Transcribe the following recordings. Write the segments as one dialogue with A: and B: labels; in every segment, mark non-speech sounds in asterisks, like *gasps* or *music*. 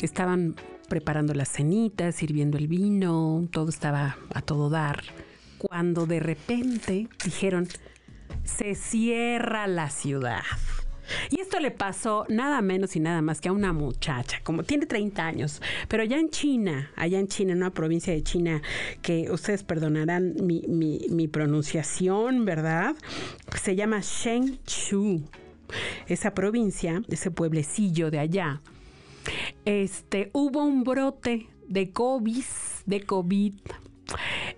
A: estaban preparando las cenitas, sirviendo el vino, todo estaba a todo dar. Cuando de repente dijeron, se cierra la ciudad. Y esto le pasó nada menos y nada más que a una muchacha, como tiene 30 años, pero allá en China, allá en China, en una provincia de China, que ustedes perdonarán mi, mi, pronunciación, ¿verdad? Se llama Shenzhou. Esa provincia, ese pueblecillo de allá, este, hubo un brote de COVID, de COVID.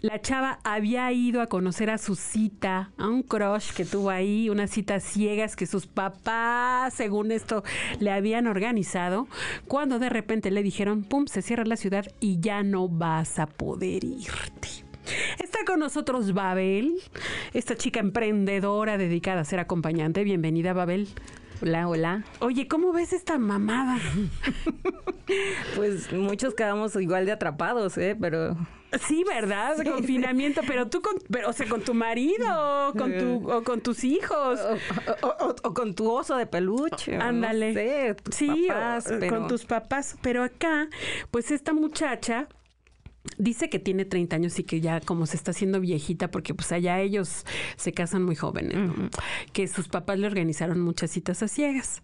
A: La chava había ido a conocer a su cita, a un crush que tuvo ahí, unas citas ciegas que sus papás, según esto, le habían organizado, cuando de repente le dijeron, pum, se cierra la ciudad y ya no vas a poder irte. Está con nosotros Babel, esta chica emprendedora dedicada a ser acompañante. Bienvenida, Babel.
B: Hola, hola.
A: Oye, ¿cómo ves esta mamada?
B: pues muchos quedamos igual de atrapados, ¿eh? Pero...
A: Sí, ¿verdad? Sí, Confinamiento, pero tú con, pero, o sea, con tu marido, o con, tu, o con tus hijos.
B: O, o, o, con tu oso de peluche.
A: Ándale.
B: No sé,
A: sí,
B: papás, pero...
A: con tus papás. Pero acá, pues esta muchacha Dice que tiene 30 años y que ya como se está haciendo viejita porque pues allá ellos se casan muy jóvenes, ¿no? uh -huh. que sus papás le organizaron muchas citas a ciegas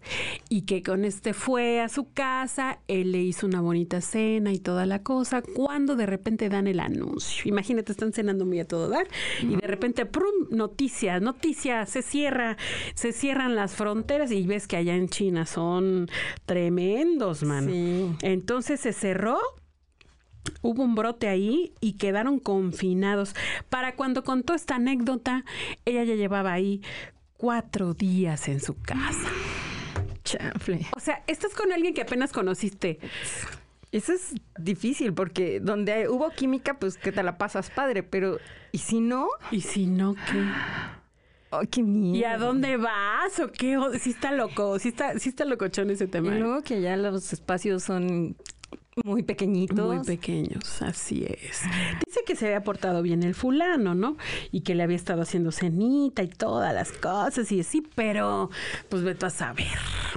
A: y que con este fue a su casa, él le hizo una bonita cena y toda la cosa, cuando de repente dan el anuncio. Imagínate, están cenando muy a todo dar uh -huh. y de repente, prum, noticia, noticia, se cierra, se cierran las fronteras y ves que allá en China son tremendos, man.
B: Sí.
A: Entonces se cerró hubo un brote ahí y quedaron confinados. Para cuando contó esta anécdota, ella ya llevaba ahí cuatro días en su casa.
B: Chanfle.
A: O sea, estás con alguien que apenas conociste.
B: Eso es difícil porque donde hubo química, pues que te la pasas padre, pero ¿y si no?
A: ¿Y si no qué?
B: Oh, qué miedo.
A: ¿Y a dónde vas o qué? Sí está loco, sí está, sí está locochón ese tema.
B: Y luego que ya los espacios son muy pequeñitos.
A: Muy pequeños, así es. Dice que se había portado bien el fulano, ¿no? Y que le había estado haciendo cenita y todas las cosas y así, pero pues vete a saber.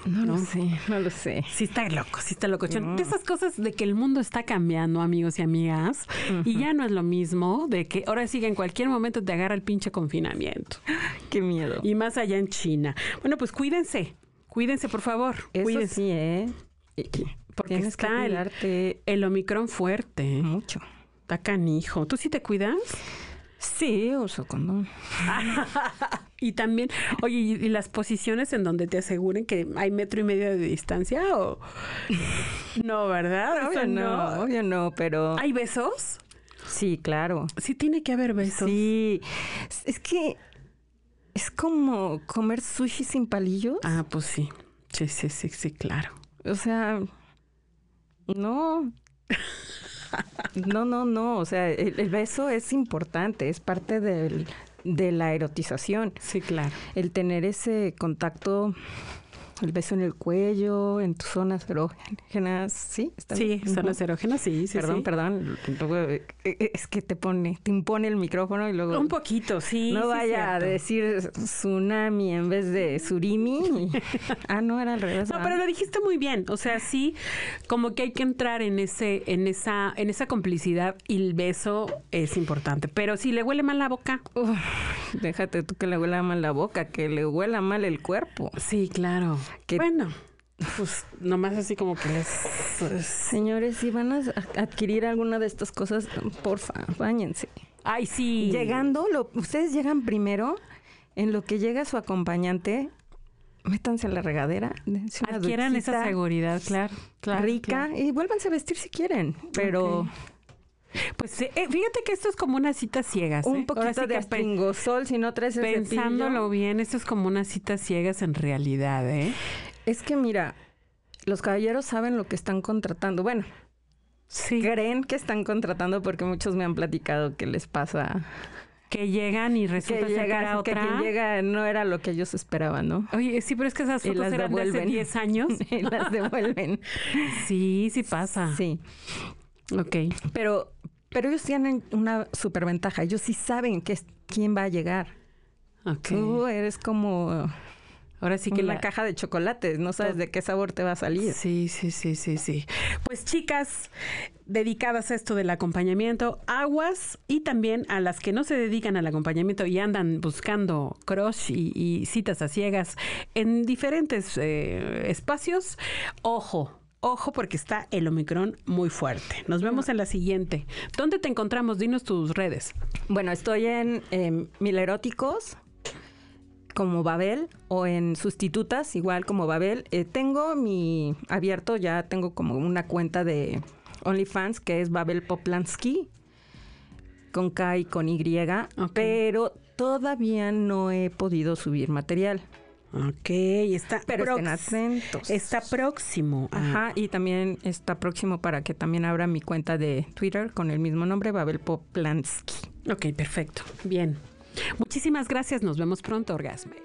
B: No, no lo sé, no lo sé.
A: Sí está loco, sí está loco. No. De esas cosas de que el mundo está cambiando, amigos y amigas, uh -huh. y ya no es lo mismo de que ahora sí que en cualquier momento te agarra el pinche confinamiento. *gasps*
B: Qué miedo.
A: Y más allá en China. Bueno, pues cuídense, cuídense, por favor.
B: Eso
A: cuídense.
B: sí, ¿eh?
A: Porque Tienes está el, el, Omicron fuerte.
B: Mucho.
A: Está canijo. ¿Tú sí te cuidas?
B: Sí, uso condón. *laughs*
A: y también, oye, ¿y las posiciones en donde te aseguren que hay metro y medio de distancia o *laughs* no, verdad?
B: Obvio no, obvio no, pero
A: ¿Hay besos?
B: Sí, claro.
A: Sí tiene que haber besos.
B: Sí. Es que es como comer sushi sin palillos.
A: Ah, pues sí. Sí, sí, sí, sí, claro.
B: O sea, no. No, no, no. O sea, el, el, beso es importante, es parte del, de la erotización.
A: Sí, claro.
B: El tener ese contacto, el beso en el cuello, en tus zonas erógenas, ¿sí?
A: ¿Está sí, bien? zonas erógenas, sí, sí.
B: Perdón,
A: sí.
B: perdón. Es que te pone, te impone el micrófono y luego.
A: Un poquito, sí.
B: No
A: sí,
B: vaya a decir tsunami en vez de surimi. *laughs* ah, no, era al revés.
A: No, pero lo dijiste muy bien. O sea, sí, como que hay que entrar en ese, en esa, en esa complicidad y el beso es importante. Pero si le huele mal la boca.
B: Uf, déjate tú que le huela mal la boca, que le huela mal el cuerpo.
A: Sí, claro.
B: Que
A: bueno, pues nomás así como que les...
B: Pues... Señores, si van a adquirir alguna de estas cosas, porfa, bañense.
A: Ay, sí.
B: Llegando, lo, ustedes llegan primero, en lo que llega su acompañante, métanse a la regadera.
A: Adquieran esa seguridad, claro. claro
B: rica,
A: claro.
B: y vuélvanse a vestir si quieren, pero...
A: Okay. Pues eh, fíjate que esto es como una cita ciegas.
B: Un
A: ¿eh?
B: poquito
A: sí
B: de astringosol, si no traes ese
A: Pensándolo bien, esto es como una cita ciegas en realidad, ¿eh?
B: Es que mira, los caballeros saben lo que están contratando. Bueno,
A: Sí.
B: creen que están contratando porque muchos me han platicado que les pasa
A: Que llegan y
B: que
A: resulta que
B: llega,
A: era
B: que
A: otra.
B: quien llega no era lo que ellos esperaban, ¿no?
A: Oye, sí, pero es que esas fotos
B: las
A: eran de hace
B: devuelven.
A: 10 años. *laughs*
B: y las devuelven. *laughs*
A: Sí, sí pasa.
B: Sí,
A: Ok.
B: pero pero ellos tienen una superventaja. Ellos sí saben que es- quién va a llegar.
A: Ok.
B: Tú eres como
A: Ahora sí que la...
B: caja de chocolates, no sabes de qué sabor te va a salir.
A: Sí, sí, sí, sí, sí. Pues chicas dedicadas a esto del acompañamiento, aguas y también a las que no se dedican al acompañamiento y andan buscando crush y, y citas a ciegas en diferentes eh, espacios, ojo. Ojo porque está el Omicron muy fuerte. Nos vemos en la siguiente. ¿Dónde te encontramos? Dinos tus redes.
B: Bueno, estoy en em, Mileróticos como Babel o en Sustitutas igual como Babel. Eh, tengo mi abierto, ya tengo como una cuenta de OnlyFans que es Babel Poplansky con K y con Y, pero todavía no he podido subir material.
A: Ok, está,
B: Pero estén
A: prox-
B: atentos.
A: está próximo.
B: Ajá, y también está próximo para que también abra mi cuenta de Twitter con el mismo nombre, Babel Poplansky.
A: Ok, perfecto. Bien. Muchísimas gracias. Nos vemos pronto, orgasmeros.